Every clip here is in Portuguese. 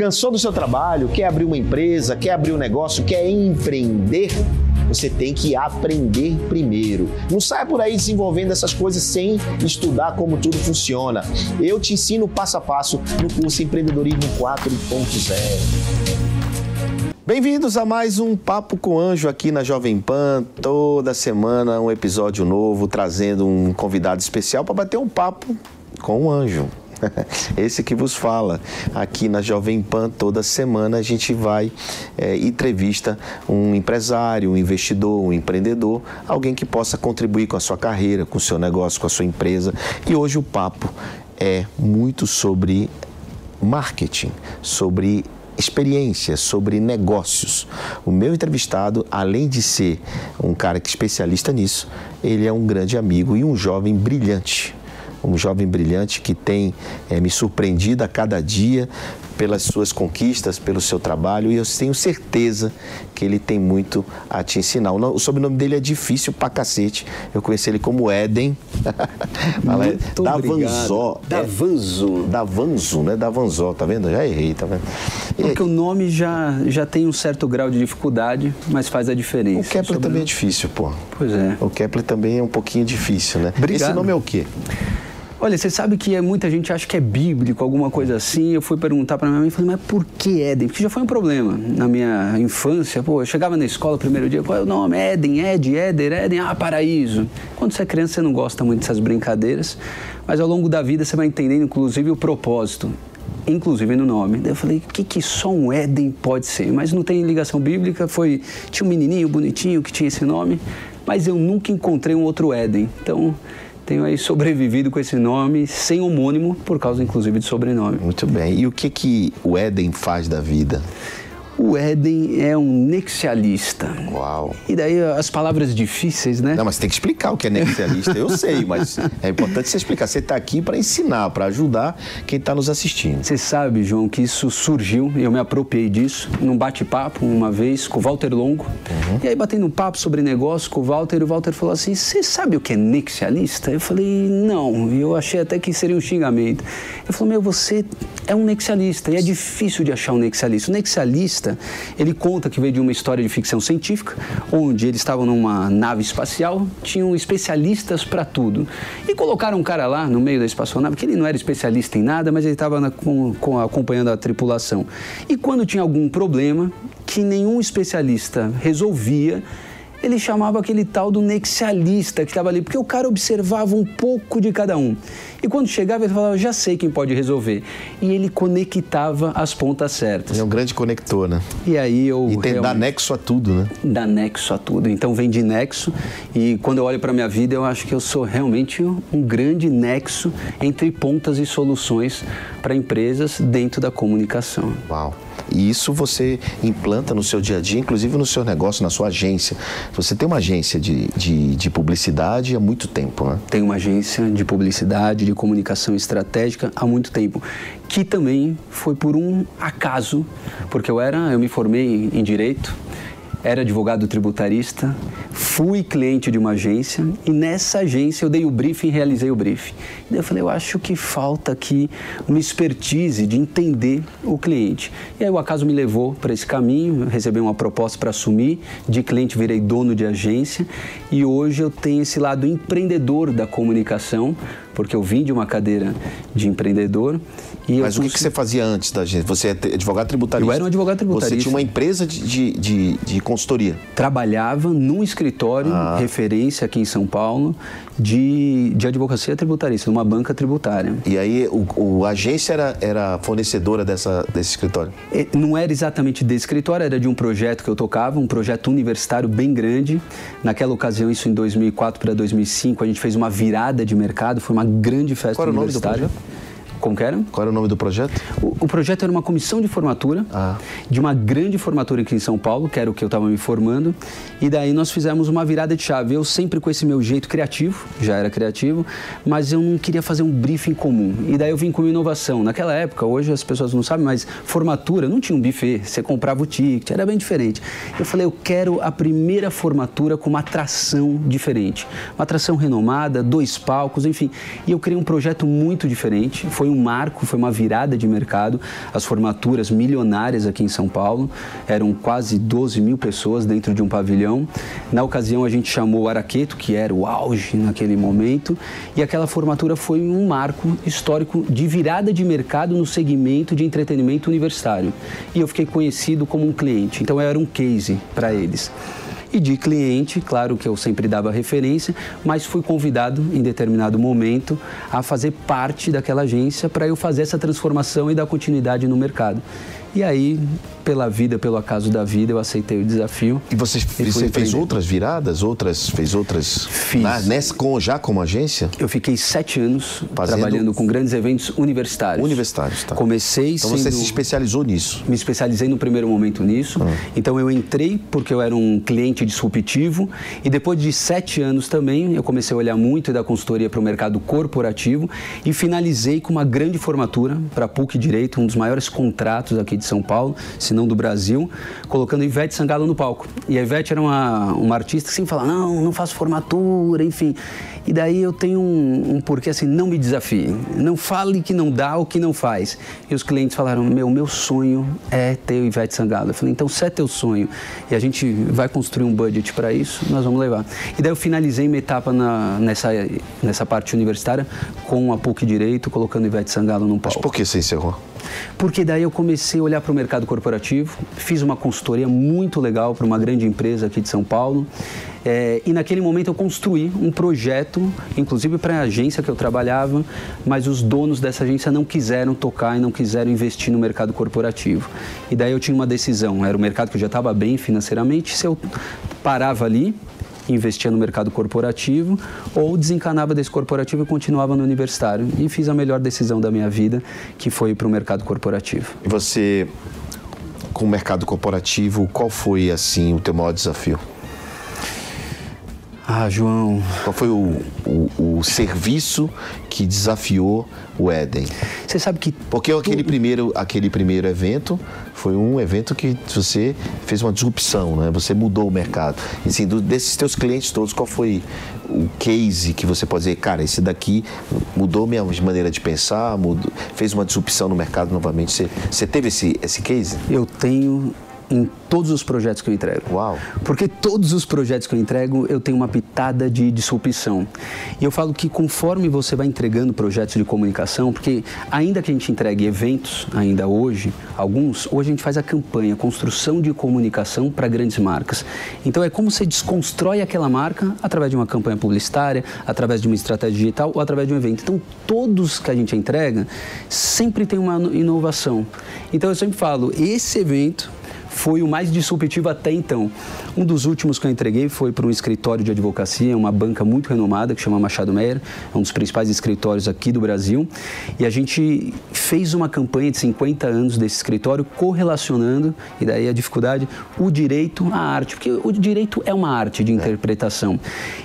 Cansou do seu trabalho? Quer abrir uma empresa? Quer abrir um negócio? Quer empreender? Você tem que aprender primeiro. Não saia por aí desenvolvendo essas coisas sem estudar como tudo funciona. Eu te ensino passo a passo no curso Empreendedorismo 4.0. Bem-vindos a mais um Papo com Anjo aqui na Jovem Pan. Toda semana um episódio novo, trazendo um convidado especial para bater um papo com o anjo. Esse que vos fala. Aqui na Jovem Pan, toda semana a gente vai é, entrevista um empresário, um investidor, um empreendedor, alguém que possa contribuir com a sua carreira, com o seu negócio, com a sua empresa. E hoje o papo é muito sobre marketing, sobre experiência, sobre negócios. O meu entrevistado, além de ser um cara que é especialista nisso, ele é um grande amigo e um jovem brilhante um jovem brilhante que tem é, me surpreendido a cada dia pelas suas conquistas, pelo seu trabalho e eu tenho certeza que ele tem muito a te ensinar. O sobrenome dele é difícil pra cacete. Eu conheci ele como Éden. Muito da Vanzó. Da Vanzo. Da Vanzo, né? Da Vanzó, tá vendo? Já errei, tá vendo? E, Porque o nome já, já tem um certo grau de dificuldade, mas faz a diferença. O Kepler também é difícil, pô. Pois é. O Kepler também é um pouquinho difícil, né? Obrigado. Esse nome é o quê? Olha, você sabe que é, muita gente acha que é bíblico, alguma coisa assim. Eu fui perguntar para minha mãe e falei, mas por que Éden? Porque já foi um problema na minha infância. Pô, eu chegava na escola, primeiro dia, qual é o nome? Éden, Ed, Éder, Éden, ah, paraíso. Quando você é criança, você não gosta muito dessas brincadeiras, mas ao longo da vida você vai entendendo, inclusive, o propósito inclusive no nome. Daí eu falei, o que, que só um Éden pode ser? Mas não tem ligação bíblica, foi tinha um menininho bonitinho que tinha esse nome, mas eu nunca encontrei um outro Éden. Então, tenho aí sobrevivido com esse nome, sem homônimo, por causa inclusive de sobrenome. Muito bem. E o que, que o Éden faz da vida? O Éden é um nexialista. Uau. E daí as palavras difíceis, né? Não, mas tem que explicar o que é nexialista. Eu sei, mas é importante você explicar. Você está aqui para ensinar, para ajudar quem está nos assistindo. Você sabe, João, que isso surgiu, e eu me apropriei disso, num bate-papo uma vez com o Walter Longo. Uhum. E aí, batendo um papo sobre negócio com o Walter, e o Walter falou assim: Você sabe o que é nexialista? Eu falei: Não. E eu achei até que seria um xingamento. Ele falou: Meu, você é um nexialista, e é difícil de achar um nexialista. O nexialista ele conta que veio de uma história de ficção científica, onde eles estavam numa nave espacial, tinham especialistas para tudo. E colocaram um cara lá no meio da espaçonave, que ele não era especialista em nada, mas ele estava acompanhando a tripulação. E quando tinha algum problema que nenhum especialista resolvia, ele chamava aquele tal do nexialista que estava ali, porque o cara observava um pouco de cada um. E quando chegava, ele falava, já sei quem pode resolver. E ele conectava as pontas certas. É um grande conector, né? E aí eu. E tem, realmente... dá nexo a tudo, né? Dá nexo a tudo. Então vem de nexo. E quando eu olho para minha vida, eu acho que eu sou realmente um grande nexo entre pontas e soluções para empresas dentro da comunicação. Uau! E isso você implanta no seu dia a dia, inclusive no seu negócio, na sua agência. Você tem uma agência de, de, de publicidade há muito tempo, né? Tem uma agência de publicidade, de comunicação estratégica há muito tempo, que também foi por um acaso, porque eu era, eu me formei em direito era advogado tributarista, fui cliente de uma agência e nessa agência eu dei o briefing e realizei o briefing. Eu falei, eu acho que falta aqui uma expertise de entender o cliente. E aí o acaso me levou para esse caminho, recebi uma proposta para assumir, de cliente virei dono de agência e hoje eu tenho esse lado empreendedor da comunicação, porque eu vim de uma cadeira de empreendedor. Mas o que, que, você fazia antes da gente? Você é advogado tributarista? Eu era um advogado tributarista. Você tinha uma empresa de, de, de, de consultoria? Trabalhava num escritório, ah. referência aqui em São Paulo, de, de advocacia tributarista, numa banca tributária. E aí o, o a agência era, era fornecedora dessa, desse escritório? Não era exatamente desse escritório, era de um projeto que eu tocava, um projeto universitário bem grande. Naquela ocasião, isso em 2004 para 2005, a gente fez uma virada de mercado, foi uma grande festa Qual universitária. O nome do projeto? Como que era? Qual era o nome do projeto? O, o projeto era uma comissão de formatura, ah. de uma grande formatura aqui em São Paulo, que era o que eu estava me formando. E daí nós fizemos uma virada de chave. Eu sempre com esse meu jeito criativo, já era criativo, mas eu não queria fazer um briefing comum. E daí eu vim com uma inovação. Naquela época, hoje as pessoas não sabem, mas formatura não tinha um buffet. Você comprava o ticket, era bem diferente. Eu falei, eu quero a primeira formatura com uma atração diferente. Uma atração renomada, dois palcos, enfim. E eu criei um projeto muito diferente. Foi um marco, foi uma virada de mercado. As formaturas milionárias aqui em São Paulo eram quase 12 mil pessoas dentro de um pavilhão. Na ocasião, a gente chamou o Araqueto, que era o auge naquele momento, e aquela formatura foi um marco histórico de virada de mercado no segmento de entretenimento universitário. E eu fiquei conhecido como um cliente, então eu era um case para eles e de cliente, claro que eu sempre dava referência, mas fui convidado em determinado momento a fazer parte daquela agência para eu fazer essa transformação e dar continuidade no mercado. E aí, pela vida, pelo acaso da vida, eu aceitei o desafio. E você, e você fez outras viradas? Outras, fez outras? Fiz. Na, nessa, com, já como agência? Eu fiquei sete anos Fazendo... trabalhando com grandes eventos universitários. Universitários, tá. Comecei Então sendo... você se especializou nisso? Me especializei no primeiro momento nisso. Ah. Então eu entrei porque eu era um cliente disruptivo e depois de sete anos também eu comecei a olhar muito da consultoria para o mercado corporativo e finalizei com uma grande formatura para a PUC Direito, um dos maiores contratos aqui de São Paulo, se não do Brasil, colocando Ivete Sangalo no palco. E a Ivete era uma, uma artista que sempre fala, não, não faço formatura, enfim. E daí eu tenho um, um porquê assim, não me desafie, não fale que não dá ou que não faz. E os clientes falaram, meu, meu sonho é ter o Ivete Sangalo. Eu falei, então se é teu sonho e a gente vai construir um budget para isso, nós vamos levar. E daí eu finalizei minha etapa na, nessa, nessa parte universitária com a PUC Direito, colocando Ivete Sangalo no palco. Mas por que você encerrou? Porque daí eu comecei a olhar para o mercado corporativo, fiz uma consultoria muito legal para uma grande empresa aqui de São Paulo. É, e naquele momento eu construí um projeto, inclusive para a agência que eu trabalhava, mas os donos dessa agência não quiseram tocar e não quiseram investir no mercado corporativo. E daí eu tinha uma decisão, era o mercado que eu já estava bem financeiramente, se eu parava ali, investia no mercado corporativo ou desencanava desse corporativo e continuava no universitário. E fiz a melhor decisão da minha vida, que foi para o mercado corporativo. E você, com o mercado corporativo, qual foi assim o teu maior desafio? Ah, João. Qual foi o, o, o serviço que desafiou o Éden? Você sabe que. Porque aquele, primeiro, aquele primeiro evento foi um evento que você fez uma disrupção, né? Você mudou o mercado. E, assim, do, desses teus clientes todos, qual foi o case que você pode dizer, cara, esse daqui mudou minha maneira de pensar, mudou, fez uma disrupção no mercado novamente? Você, você teve esse, esse case? Eu tenho em todos os projetos que eu entrego. Uau! Porque todos os projetos que eu entrego, eu tenho uma pitada de disrupção. E eu falo que conforme você vai entregando projetos de comunicação, porque ainda que a gente entregue eventos, ainda hoje, alguns, hoje a gente faz a campanha, construção de comunicação para grandes marcas. Então é como você desconstrói aquela marca através de uma campanha publicitária, através de uma estratégia digital ou através de um evento. Então todos que a gente entrega sempre tem uma inovação. Então eu sempre falo, esse evento foi o mais disruptivo até então. Um dos últimos que eu entreguei foi para um escritório de advocacia, uma banca muito renomada que chama Machado Meyer, é um dos principais escritórios aqui do Brasil. E a gente fez uma campanha de 50 anos desse escritório correlacionando, e daí a dificuldade, o direito à arte, porque o direito é uma arte de interpretação.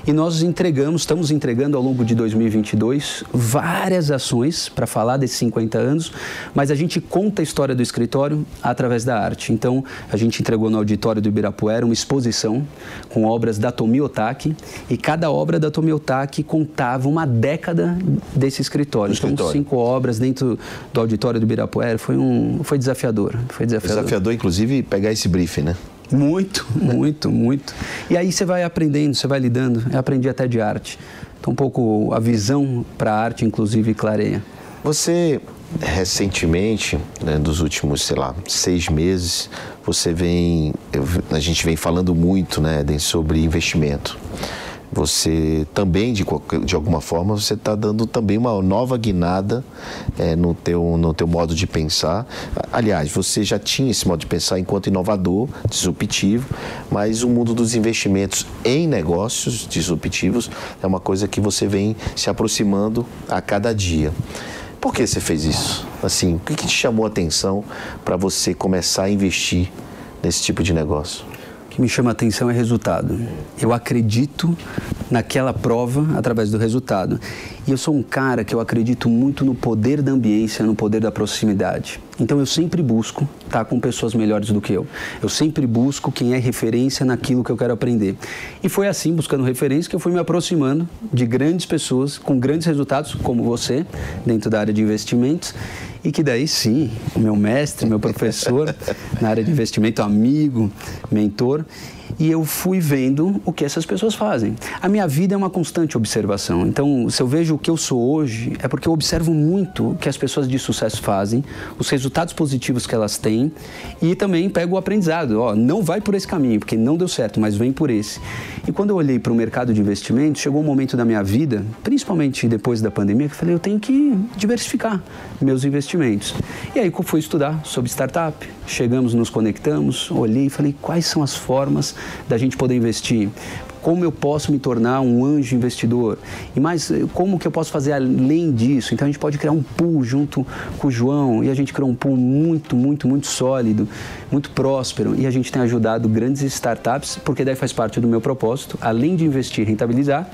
E nós entregamos, estamos entregando ao longo de 2022 várias ações para falar desses 50 anos, mas a gente conta a história do escritório através da arte. Então, a gente entregou no auditório do Ibirapuera uma exposição com obras da Tomi Otaki e cada obra da Tomi Otaki contava uma década desse escritório. Do escritório. Então, cinco obras dentro do auditório do Ibirapuera. Foi, um, foi desafiador. Foi desafiador. Desafiador, inclusive, pegar esse briefing, né? Muito, muito, muito. E aí você vai aprendendo, você vai lidando. Eu aprendi até de arte. Então, um pouco a visão para a arte, inclusive, clareia. Você, recentemente, né, dos últimos, sei lá, seis meses, você vem, a gente vem falando muito, né, Eden, sobre investimento. Você também, de, de alguma forma, você está dando também uma nova guinada eh, no, teu, no teu modo de pensar. Aliás, você já tinha esse modo de pensar enquanto inovador, disruptivo, mas o mundo dos investimentos em negócios disruptivos é uma coisa que você vem se aproximando a cada dia. Por que você fez isso? Assim, o que, que te chamou a atenção para você começar a investir nesse tipo de negócio? O que me chama a atenção é resultado. Eu acredito naquela prova através do resultado. E eu sou um cara que eu acredito muito no poder da ambiência, no poder da proximidade. Então eu sempre busco estar com pessoas melhores do que eu. Eu sempre busco quem é referência naquilo que eu quero aprender. E foi assim, buscando referência, que eu fui me aproximando de grandes pessoas com grandes resultados, como você, dentro da área de investimentos. E que daí sim, meu mestre, meu professor na área de investimento, amigo, mentor, e eu fui vendo o que essas pessoas fazem. A minha vida é uma constante observação. Então, se eu vejo o que eu sou hoje, é porque eu observo muito o que as pessoas de sucesso fazem, os resultados positivos que elas têm e também pego o aprendizado. Ó, não vai por esse caminho, porque não deu certo, mas vem por esse. E quando eu olhei para o mercado de investimentos, chegou um momento da minha vida, principalmente depois da pandemia, que eu falei, eu tenho que diversificar meus investimentos. E aí eu fui estudar sobre startup, chegamos, nos conectamos, olhei e falei, quais são as formas da gente poder investir? Como eu posso me tornar um anjo investidor? E mais, como que eu posso fazer além disso? Então a gente pode criar um pool junto com o João e a gente criou um pool muito, muito, muito sólido, muito próspero e a gente tem ajudado grandes startups, porque daí faz parte do meu propósito, além de investir rentabilizar,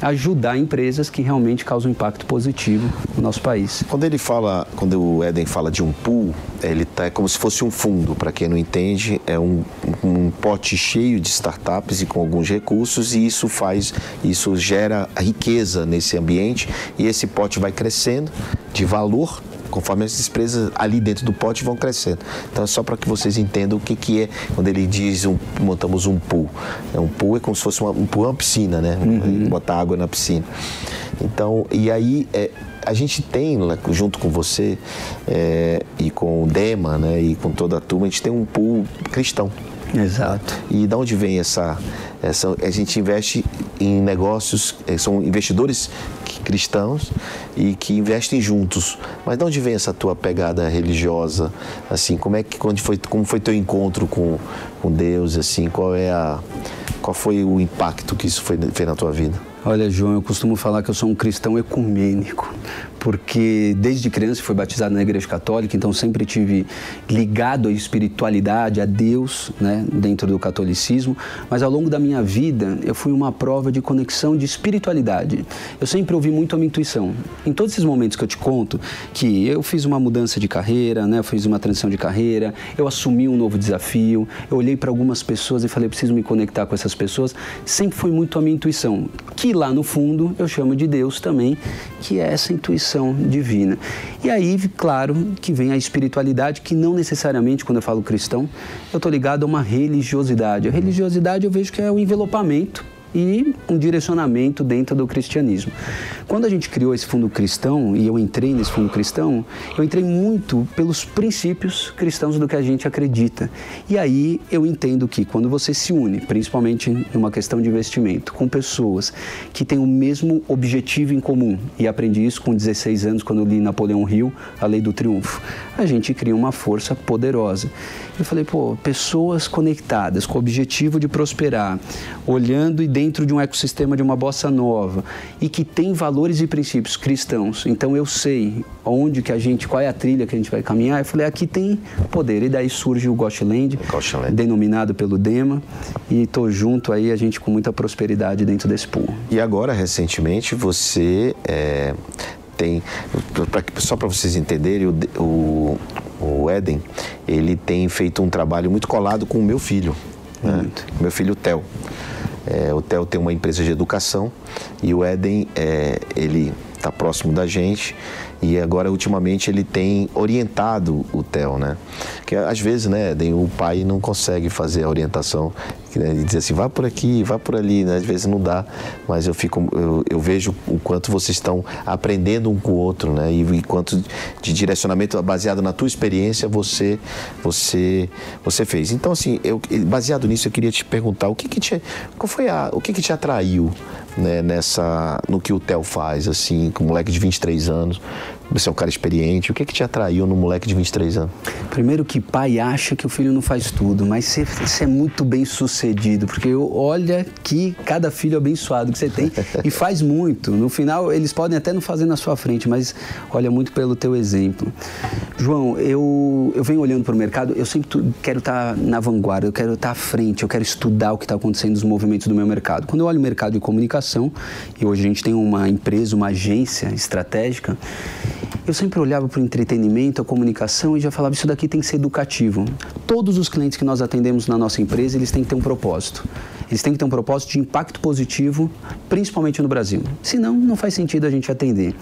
ajudar empresas que realmente causam impacto positivo no nosso país. Quando ele fala, quando o Eden fala de um pool, ele tá é como se fosse um fundo. Para quem não entende, é um, um pote cheio de startups e com alguns recursos e isso faz, isso gera riqueza nesse ambiente e esse pote vai crescendo de valor conforme as empresas ali dentro do pote vão crescendo. Então é só para que vocês entendam o que, que é quando ele diz um, montamos um pool. É um pool é como se fosse uma, um pool é uma piscina, né? Botar água na piscina. Então, e aí é, a gente tem, junto com você é, e com o Dema, né, e com toda a turma, a gente tem um pool cristão. Exato. E de onde vem essa, essa. A gente investe em negócios, eh, são investidores cristãos e que investem juntos. Mas de onde vem essa tua pegada religiosa? Assim, como é que quando foi, como foi teu encontro com, com Deus? Assim, qual é a, qual foi o impacto que isso foi, fez na tua vida? Olha, João, eu costumo falar que eu sou um cristão ecumênico, porque desde criança fui batizado na Igreja Católica, então sempre tive ligado à espiritualidade, a Deus, né, dentro do catolicismo, mas ao longo da minha vida eu fui uma prova de conexão de espiritualidade. Eu sempre ouvi muito a minha intuição. Em todos esses momentos que eu te conto, que eu fiz uma mudança de carreira, né, eu fiz uma transição de carreira, eu assumi um novo desafio, eu olhei para algumas pessoas e falei, preciso me conectar com essas pessoas, sempre foi muito a minha intuição, que lá no fundo eu chamo de Deus também, que é essa intuição divina. E aí, claro, que vem a espiritualidade, que não necessariamente, quando eu falo cristão, eu estou ligado a uma religiosidade. A religiosidade eu vejo que é o envelopamento e um direcionamento dentro do cristianismo. Quando a gente criou esse fundo cristão e eu entrei nesse fundo cristão, eu entrei muito pelos princípios cristãos do que a gente acredita. E aí eu entendo que quando você se une, principalmente numa questão de investimento, com pessoas que têm o mesmo objetivo em comum, e aprendi isso com 16 anos quando li Napoleão Hill, A Lei do Triunfo, a gente cria uma força poderosa. Eu falei, pô, pessoas conectadas com o objetivo de prosperar, olhando e dentro de um ecossistema de uma bossa nova e que tem valores e princípios cristãos. Então eu sei onde que a gente, qual é a trilha que a gente vai caminhar. Eu falei, aqui tem poder. E daí surge o Ghostland. denominado pelo Dema, e tô junto aí a gente com muita prosperidade dentro desse pool. E agora, recentemente, você é, tem. pra- só para vocês entenderem, o, o, o Éden, ele tem feito um trabalho muito colado com o meu filho. Né? Meu filho Theo. É, o Theo tem uma empresa de educação e o Éden, é, ele está próximo da gente e agora ultimamente ele tem orientado o Theo, né? Que às vezes, né, Éden, o pai não consegue fazer a orientação né, e dizer assim, vá por aqui, vá por ali, né? Às vezes não dá, mas eu fico, eu, eu vejo o quanto vocês estão aprendendo um com o outro, né? E, e quanto de direcionamento baseado na tua experiência você, você, você fez. Então assim, eu, baseado nisso, eu queria te perguntar o que que te, qual foi a, o que que te atraiu né, nessa, no que o Theo faz, assim, com um moleque de 23 anos. Você é um cara experiente. O que, que te atraiu no moleque de 23 anos? Primeiro que pai acha que o filho não faz tudo, mas você, é muito bem sucedido, porque olha que cada filho abençoado que você tem e faz muito. No final, eles podem até não fazer na sua frente, mas olha muito pelo teu exemplo. João, eu, eu venho olhando para o mercado, eu sempre quero estar na vanguarda, eu quero estar à frente, eu quero estudar o que está acontecendo nos movimentos do meu mercado. Quando eu olho o mercado de comunicação, e hoje a gente tem uma empresa, uma agência estratégica, eu sempre olhava para o entretenimento, a comunicação e já falava isso daqui tem que ser educativo. Todos os clientes que nós atendemos na nossa empresa, eles têm que ter um propósito. Eles têm que ter um propósito de impacto positivo, principalmente no Brasil. Senão, não faz sentido a gente atender.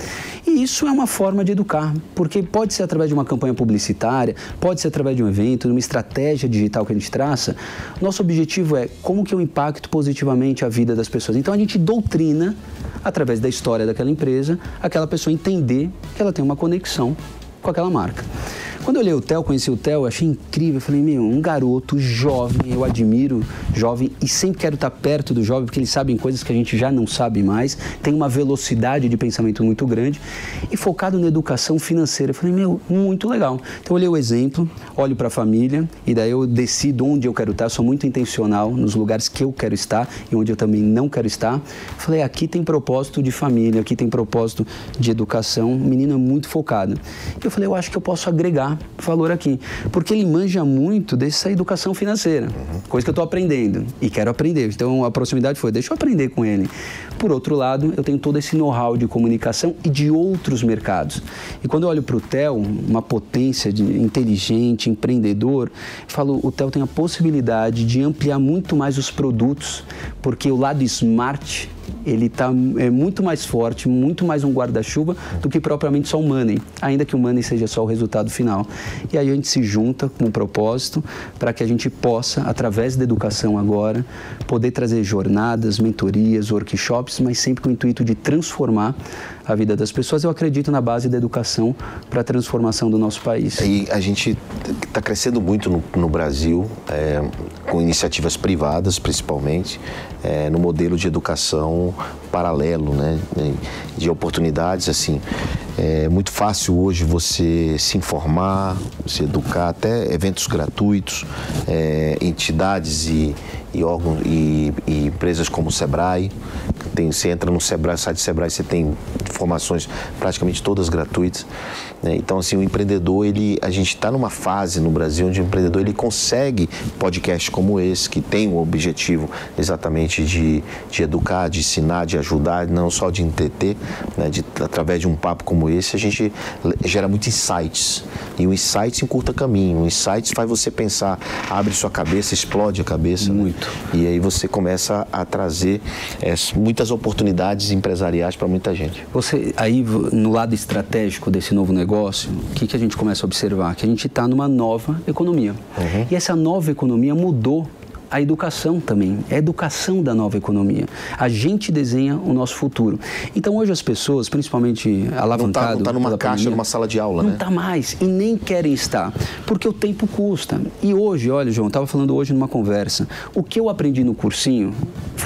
E isso é uma forma de educar, porque pode ser através de uma campanha publicitária, pode ser através de um evento, de uma estratégia digital que a gente traça. Nosso objetivo é como que eu impacto positivamente a vida das pessoas. Então, a gente doutrina através da história daquela empresa, aquela pessoa entender que ela tem uma conexão com aquela marca. Quando eu olhei o Theo, conheci o Theo, achei incrível. Eu falei, meu, um garoto jovem, eu admiro jovem e sempre quero estar perto do jovem porque eles sabem coisas que a gente já não sabe mais, tem uma velocidade de pensamento muito grande e focado na educação financeira. Eu falei, meu, muito legal. Então eu olhei o exemplo, olho para a família e daí eu decido onde eu quero estar. Sou muito intencional nos lugares que eu quero estar e onde eu também não quero estar. Falei, aqui tem propósito de família, aqui tem propósito de educação. Menino é muito focado. Eu falei, eu acho que eu posso agregar valor aqui. Porque ele manja muito dessa educação financeira, coisa que eu estou aprendendo e quero aprender. Então a proximidade foi, deixa eu aprender com ele. Por outro lado, eu tenho todo esse know-how de comunicação e de outros mercados. E quando eu olho para o Theo, uma potência de inteligente, empreendedor, falo, o Theo tem a possibilidade de ampliar muito mais os produtos, porque o lado smart ele está é muito mais forte, muito mais um guarda-chuva do que propriamente só o money, ainda que o money seja só o resultado final. E aí a gente se junta com um propósito para que a gente possa, através da educação agora, poder trazer jornadas, mentorias, workshops, mas sempre com o intuito de transformar a vida das pessoas. Eu acredito na base da educação para a transformação do nosso país. E a gente está crescendo muito no, no Brasil, é, com iniciativas privadas, principalmente, é, no modelo de educação paralelo, né, de oportunidades assim. É muito fácil hoje você se informar, se educar, até eventos gratuitos, é, entidades e, e órgãos e, e, empresas como o Sebrae. Tem, você entra no Sebrae, site do Sebrae, você tem informações praticamente todas gratuitas. Né? Então, assim, o empreendedor, ele, a gente está numa fase no Brasil onde o empreendedor ele consegue podcasts como esse, que tem o objetivo exatamente de, de educar, de ensinar, de ajudar, não só de entreter, né? de, através de um papo como esse, a gente gera muitos insights. E o insights encurta caminho. O insights faz você pensar, abre sua cabeça, explode a cabeça. Né? Muito. Né? E aí você começa a trazer é, muitas oportunidades empresariais para muita gente. Você, aí, no lado estratégico desse novo negócio, o que, que a gente começa a observar? Que a gente está numa nova economia. Uhum. E essa nova economia mudou a educação também, é a educação da nova economia. A gente desenha o nosso futuro. Então hoje as pessoas, principalmente alavancado... Não está tá numa caixa, pandemia, numa sala de aula, não né? Não está mais e nem querem estar, porque o tempo custa. E hoje, olha João, estava falando hoje numa conversa, o que eu aprendi no cursinho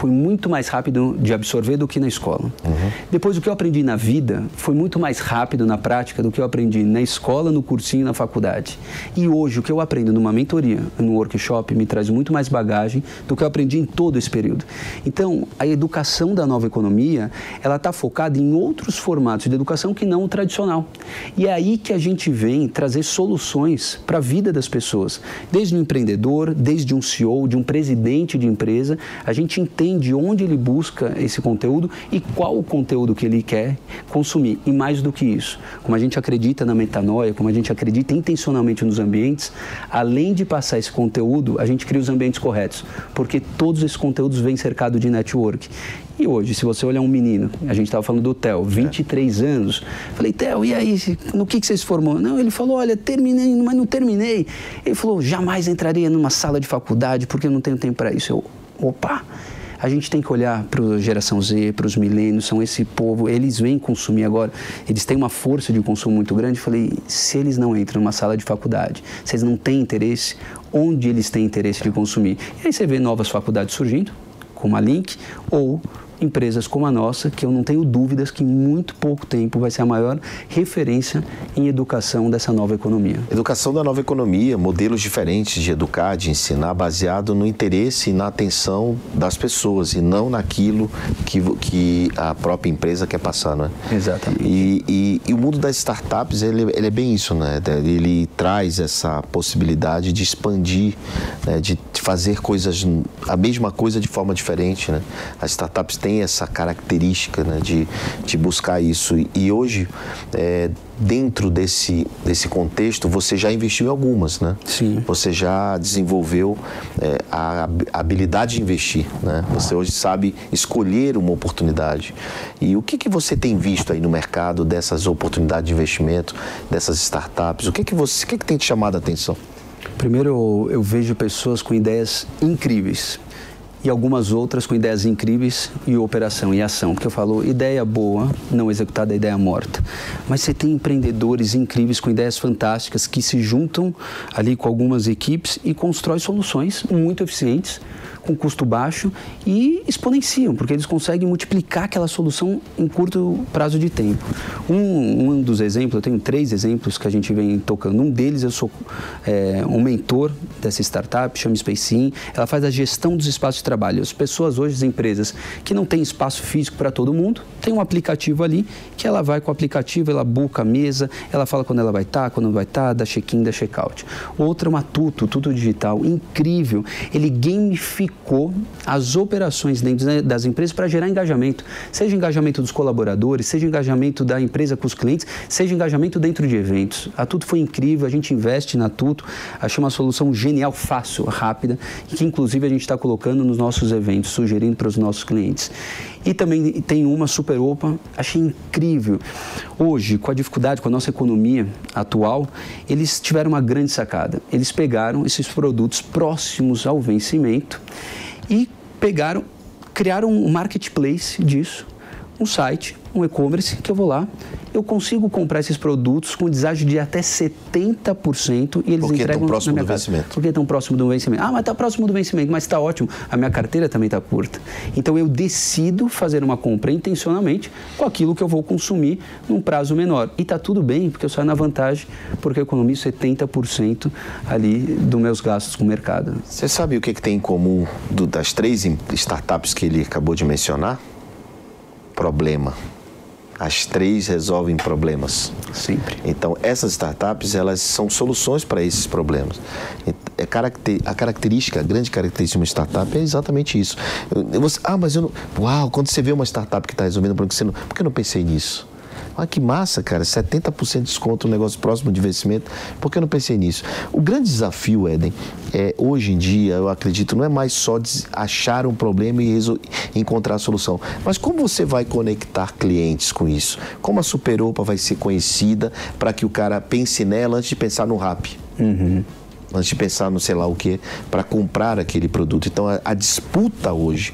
foi muito mais rápido de absorver do que na escola. Uhum. Depois o que eu aprendi na vida foi muito mais rápido na prática do que eu aprendi na escola, no cursinho, na faculdade. E hoje o que eu aprendo numa mentoria, num workshop, me traz muito mais bagagem do que eu aprendi em todo esse período. Então, a educação da nova economia, ela está focada em outros formatos de educação que não o tradicional. E é aí que a gente vem trazer soluções para a vida das pessoas. Desde um empreendedor, desde um CEO, de um presidente de empresa, a gente entende onde ele busca esse conteúdo e qual o conteúdo que ele quer consumir. E mais do que isso, como a gente acredita na metanoia, como a gente acredita intencionalmente nos ambientes, além de passar esse conteúdo, a gente cria os ambientes corretos, porque todos esses conteúdos vêm cercados de network. E hoje, se você olhar um menino, a gente estava falando do Theo, 23 é. anos. Falei, Theo, e aí, no que, que você se formou? Não, ele falou, olha, terminei, mas não terminei. Ele falou, jamais entraria numa sala de faculdade porque eu não tenho tempo para isso. Eu, opa! A gente tem que olhar para a geração Z, para os milênios, são esse povo, eles vêm consumir agora, eles têm uma força de consumo muito grande. Falei, se eles não entram numa sala de faculdade, se eles não têm interesse, onde eles têm interesse de consumir? E aí você vê novas faculdades surgindo, como a Link, ou empresas como a nossa, que eu não tenho dúvidas que em muito pouco tempo vai ser a maior referência em educação dessa nova economia. Educação da nova economia, modelos diferentes de educar, de ensinar, baseado no interesse e na atenção das pessoas e não naquilo que, que a própria empresa quer passar, não é? Exatamente. E, e, e o mundo das startups, ele, ele, é bem isso, né? Ele traz essa possibilidade de expandir, né? de fazer coisas, a mesma coisa de forma diferente, né? As startups têm essa característica né, de, de buscar isso. E hoje, é, dentro desse, desse contexto, você já investiu em algumas, né? Sim. Você já desenvolveu é, a habilidade de investir, né? Você hoje sabe escolher uma oportunidade. E o que, que você tem visto aí no mercado dessas oportunidades de investimento, dessas startups? O que, que, você, o que, que tem te chamado a atenção? Primeiro, eu, vejo pessoas com ideias incríveis e algumas outras com ideias incríveis e operação e ação. Porque eu falo, ideia boa, não executada é ideia morta. Mas você tem empreendedores incríveis com ideias fantásticas que se juntam ali com algumas equipes e constroem soluções muito eficientes com custo baixo e exponenciam, porque eles conseguem multiplicar aquela solução em curto prazo de tempo. Um, um dos exemplos, eu tenho três exemplos que a gente vem tocando. Um deles, eu sou é, um mentor dessa startup, chama SpaceIn. Ela faz a gestão dos espaços de trabalho. As pessoas hoje, as empresas que não têm espaço físico para todo mundo, tem um aplicativo ali que ela vai com o aplicativo, ela busca a mesa, ela fala quando ela vai estar, tá, quando não vai estar, tá, dá check-in, dá check-out. Outra é uma Tuto, Tuto Digital, incrível. Ele gamifica as operações dentro das empresas para gerar engajamento, seja engajamento dos colaboradores, seja engajamento da empresa com os clientes, seja engajamento dentro de eventos. A Tuto foi incrível, a gente investe na Tuto, achei uma solução genial, fácil, rápida, que inclusive a gente está colocando nos nossos eventos, sugerindo para os nossos clientes. E também tem uma Super Opa, achei incrível. Hoje, com a dificuldade, com a nossa economia atual, eles tiveram uma grande sacada. Eles pegaram esses produtos próximos ao vencimento e pegaram, criaram um marketplace disso, um site, um e-commerce, que eu vou lá, eu consigo comprar esses produtos com deságio de até 70% e eles Porque entregam próximo na minha do casa. vencimento. Porque estão próximo do vencimento. Ah, mas está próximo do vencimento, mas está ótimo. A minha carteira também está curta. Então eu decido fazer uma compra intencionalmente com aquilo que eu vou consumir num prazo menor. E está tudo bem, porque eu saio na vantagem, porque eu economizo 70% ali dos meus gastos com o mercado. Você sabe o que, que tem em comum do, das três startups que ele acabou de mencionar? Problema. As três resolvem problemas. Sempre. Então, essas startups, elas são soluções para esses problemas. É a característica, a grande característica de uma startup é exatamente isso. Você, ah, mas eu não... Uau, quando você vê uma startup que está resolvendo um problema, você não... por que eu não pensei nisso? Ah, que massa, cara, 70% de desconto no negócio próximo de investimento. Por que eu não pensei nisso? O grande desafio, Eden, é hoje em dia, eu acredito, não é mais só achar um problema e encontrar a solução, mas como você vai conectar clientes com isso? Como a Superopa vai ser conhecida para que o cara pense nela antes de pensar no rap? Uhum antes de pensar no sei lá o que, para comprar aquele produto. Então a, a disputa hoje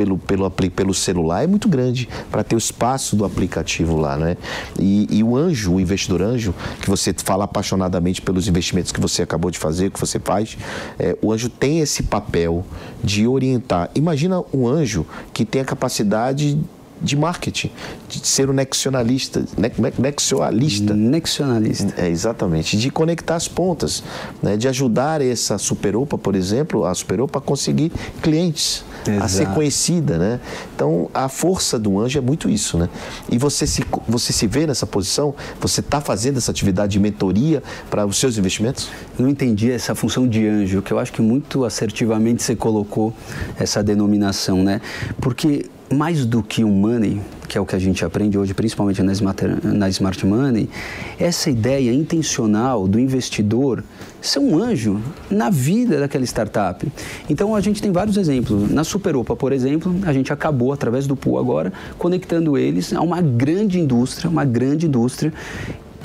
pelo, pelo, pelo celular é muito grande para ter o espaço do aplicativo lá, né? E, e, o anjo, o investidor anjo, que você fala apaixonadamente pelos investimentos que você acabou de fazer, que você faz, é, o anjo tem esse papel de orientar. Imagina um anjo que tem a capacidade de marketing, de ser um nexionalista, ne, nexualista. Nexionalista. É, exatamente, de conectar as pontas, né, de ajudar essa Superopa, por exemplo, a Superopa a conseguir clientes, Exato. a ser conhecida, né? Então, a força do anjo é muito isso, né? E você se, você se vê nessa posição? Você está fazendo essa atividade de mentoria para os seus investimentos? Eu não entendi essa função de anjo, que eu acho que muito assertivamente você colocou essa denominação, né? Porque mais do que o money, que é o que a gente aprende hoje, principalmente na smart, na smart Money, essa ideia intencional do investidor ser um anjo na vida daquela startup. Então a gente tem vários exemplos. Na Superopa, por exemplo, a gente acabou, através do pool agora, conectando eles a uma grande indústria, uma grande indústria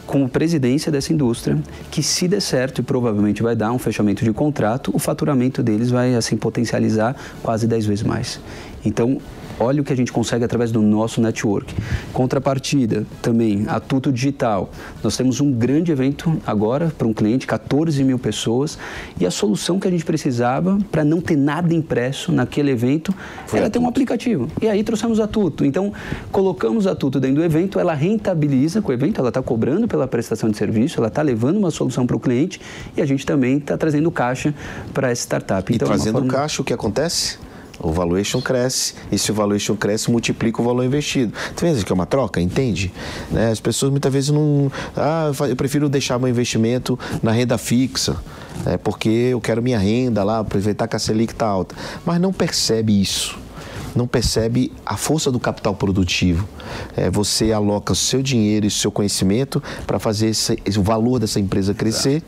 como presidência dessa indústria, que se der certo e provavelmente vai dar um fechamento de contrato, o faturamento deles vai assim potencializar quase 10 vezes mais. Então, Olha o que a gente consegue através do nosso network. Contrapartida, também, a Tuto Digital. Nós temos um grande evento agora para um cliente, 14 mil pessoas, e a solução que a gente precisava para não ter nada impresso naquele evento Foi era ter um aplicativo. E aí trouxemos a Tuto. Então, colocamos a Tuto dentro do evento, ela rentabiliza com o evento, ela está cobrando pela prestação de serviço, ela está levando uma solução para o cliente e a gente também está trazendo caixa para essa startup. Então, e trazendo forma... caixa, o que acontece? O valuation cresce, e se o valuation cresce, multiplica o valor investido. Tu vê que é uma troca, entende? Né? As pessoas muitas vezes não. Ah, eu prefiro deixar meu investimento na renda fixa, né? porque eu quero minha renda lá, aproveitar que a Selic está alta. Mas não percebe isso não percebe a força do capital produtivo. É, você aloca o seu dinheiro e o seu conhecimento para fazer esse, esse, o valor dessa empresa crescer.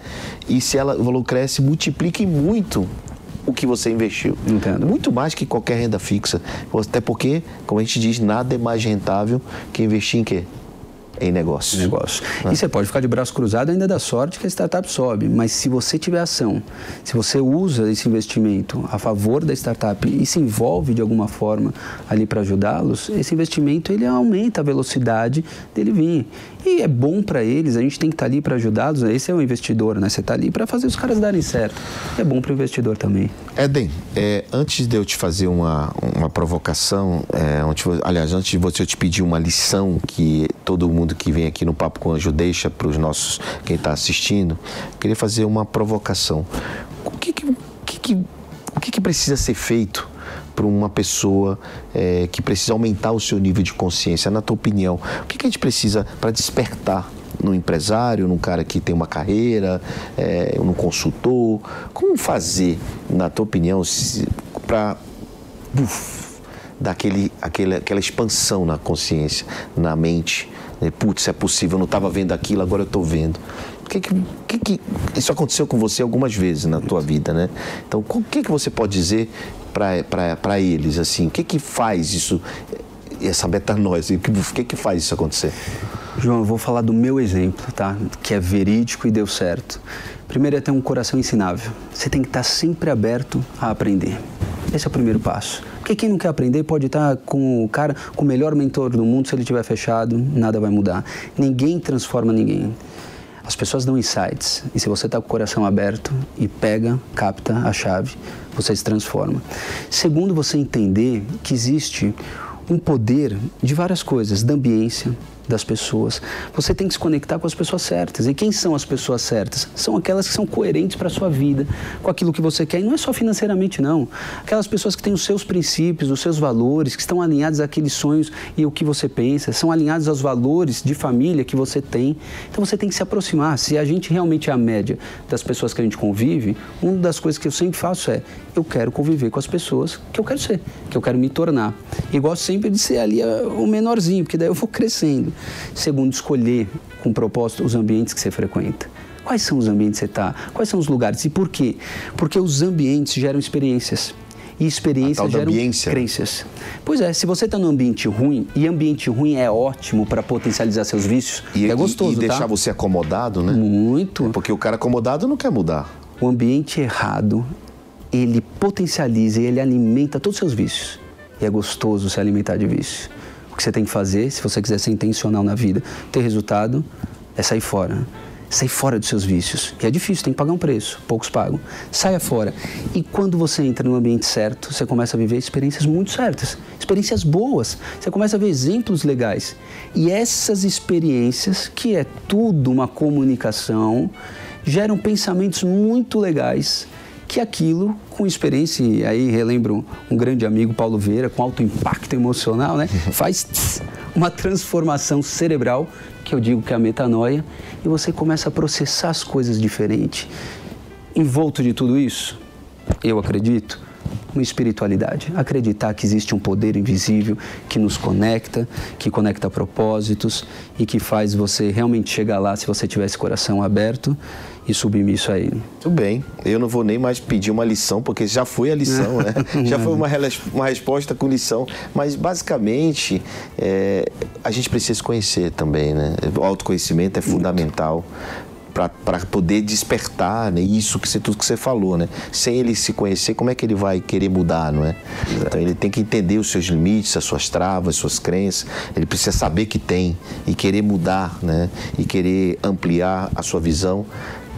E se ela, o valor cresce, multiplique muito o que você investiu. Entendo. Muito mais que qualquer renda fixa. Até porque, como a gente diz, nada é mais rentável que investir em quê? Em negócio. Negócio. Né? E você pode ficar de braço cruzado ainda dá sorte que a startup sobe, mas se você tiver ação, se você usa esse investimento a favor da startup e se envolve de alguma forma ali para ajudá-los, esse investimento ele aumenta a velocidade dele vir. E é bom para eles, a gente tem que estar tá ali para ajudá-los. Né? Esse é o investidor, né? Você está ali para fazer os caras darem certo. É bom para o investidor também. Eden, é, antes de eu te fazer uma, uma provocação, é, aliás, antes de você te pedir uma lição que todo mundo que vem aqui no Papo com Anjo deixa para os nossos, quem está assistindo, queria fazer uma provocação. O que, que, que, o que, que precisa ser feito para uma pessoa é, que precisa aumentar o seu nível de consciência? Na tua opinião, o que, que a gente precisa para despertar no empresário, num cara que tem uma carreira, é, num consultor? Como fazer, na tua opinião, para dar aquele, aquele, aquela expansão na consciência, na mente? Né? Putz, é possível, eu não estava vendo aquilo, agora eu estou vendo. Que, que, que, isso aconteceu com você algumas vezes na tua vida, né? Então, o que, que você pode dizer para eles? Assim, o que, que faz isso, essa metanoia? O que, que, que faz isso acontecer? João, eu vou falar do meu exemplo, tá? Que é verídico e deu certo. Primeiro é ter um coração ensinável. Você tem que estar sempre aberto a aprender. Esse é o primeiro passo. Porque quem não quer aprender pode estar com o cara, com o melhor mentor do mundo, se ele estiver fechado, nada vai mudar. Ninguém transforma ninguém. As pessoas dão insights. E se você está com o coração aberto e pega, capta a chave, você se transforma. Segundo, você entender que existe um poder de várias coisas, da ambiência, das pessoas. Você tem que se conectar com as pessoas certas. E quem são as pessoas certas? São aquelas que são coerentes para a sua vida, com aquilo que você quer. E não é só financeiramente, não. Aquelas pessoas que têm os seus princípios, os seus valores, que estão alinhados àqueles sonhos e o que você pensa, são alinhados aos valores de família que você tem. Então você tem que se aproximar. Se a gente realmente é a média das pessoas que a gente convive, uma das coisas que eu sempre faço é eu quero conviver com as pessoas que eu quero ser, que eu quero me tornar. E gosto sempre de ser ali eh, o menorzinho, porque daí eu vou crescendo. Segundo, escolher com propósito os ambientes que você frequenta. Quais são os ambientes que você está? Quais são os lugares? E por quê? Porque os ambientes geram experiências. E experiências geram ambiência. crenças. Pois é, se você está num ambiente ruim, e ambiente ruim é ótimo para potencializar seus vícios, e, é gostoso, e, e deixar tá? você acomodado, né? Muito. Porque o cara acomodado não quer mudar. O ambiente errado, ele potencializa e ele alimenta todos os seus vícios. E é gostoso se alimentar de vício que você tem que fazer, se você quiser ser intencional na vida, ter resultado, é sair fora. Sair fora dos seus vícios. E é difícil, tem que pagar um preço. Poucos pagam. Saia fora. E quando você entra no ambiente certo, você começa a viver experiências muito certas. Experiências boas. Você começa a ver exemplos legais. E essas experiências, que é tudo uma comunicação, geram pensamentos muito legais que aquilo, com experiência, e aí relembro um grande amigo, Paulo Vieira, com alto impacto emocional, né? faz uma transformação cerebral, que eu digo que é a metanoia, e você começa a processar as coisas diferente. Envolto de tudo isso, eu acredito, uma espiritualidade. Acreditar que existe um poder invisível que nos conecta, que conecta propósitos e que faz você realmente chegar lá se você tiver esse coração aberto e submisso a ele. Tudo bem. Eu não vou nem mais pedir uma lição, porque já foi a lição, né? já foi uma, uma resposta com lição. Mas, basicamente, é, a gente precisa se conhecer também, né? O autoconhecimento é fundamental para poder despertar né? isso que você, tudo que você falou, né? Sem ele se conhecer, como é que ele vai querer mudar, não é? Então ele tem que entender os seus limites, as suas travas, as suas crenças. Ele precisa saber que tem e querer mudar, né? E querer ampliar a sua visão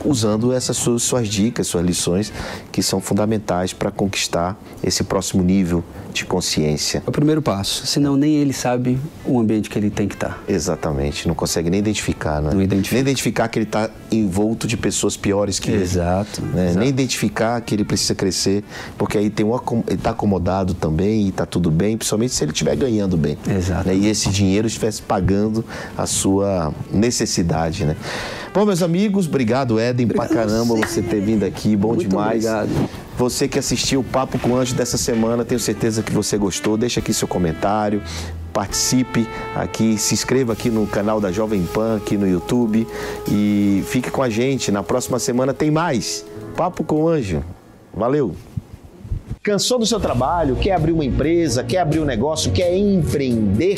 usando essas suas, suas dicas, suas lições, que são fundamentais para conquistar esse próximo nível de consciência. É o primeiro passo, senão nem ele sabe o ambiente que ele tem que estar. Tá. Exatamente, não consegue nem identificar, né? Não identifica. Nem identificar que ele está envolto de pessoas piores que exato, ele. Né? Exato. Nem identificar que ele precisa crescer, porque aí tem um, ele está acomodado também e está tudo bem, principalmente se ele estiver ganhando bem. Exato. Né? E esse dinheiro estivesse pagando a sua necessidade, né? Bom, meus amigos, obrigado, Eden, obrigado pra caramba você ter vindo aqui. Bom Muito demais. Obrigado. Você que assistiu o Papo com o Anjo dessa semana, tenho certeza que você gostou. Deixa aqui seu comentário, participe aqui, se inscreva aqui no canal da Jovem Pan, aqui no YouTube e fique com a gente. Na próxima semana tem mais Papo com o Anjo. Valeu! Cansou do seu trabalho? Quer abrir uma empresa? Quer abrir um negócio? Quer empreender?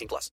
18 plus.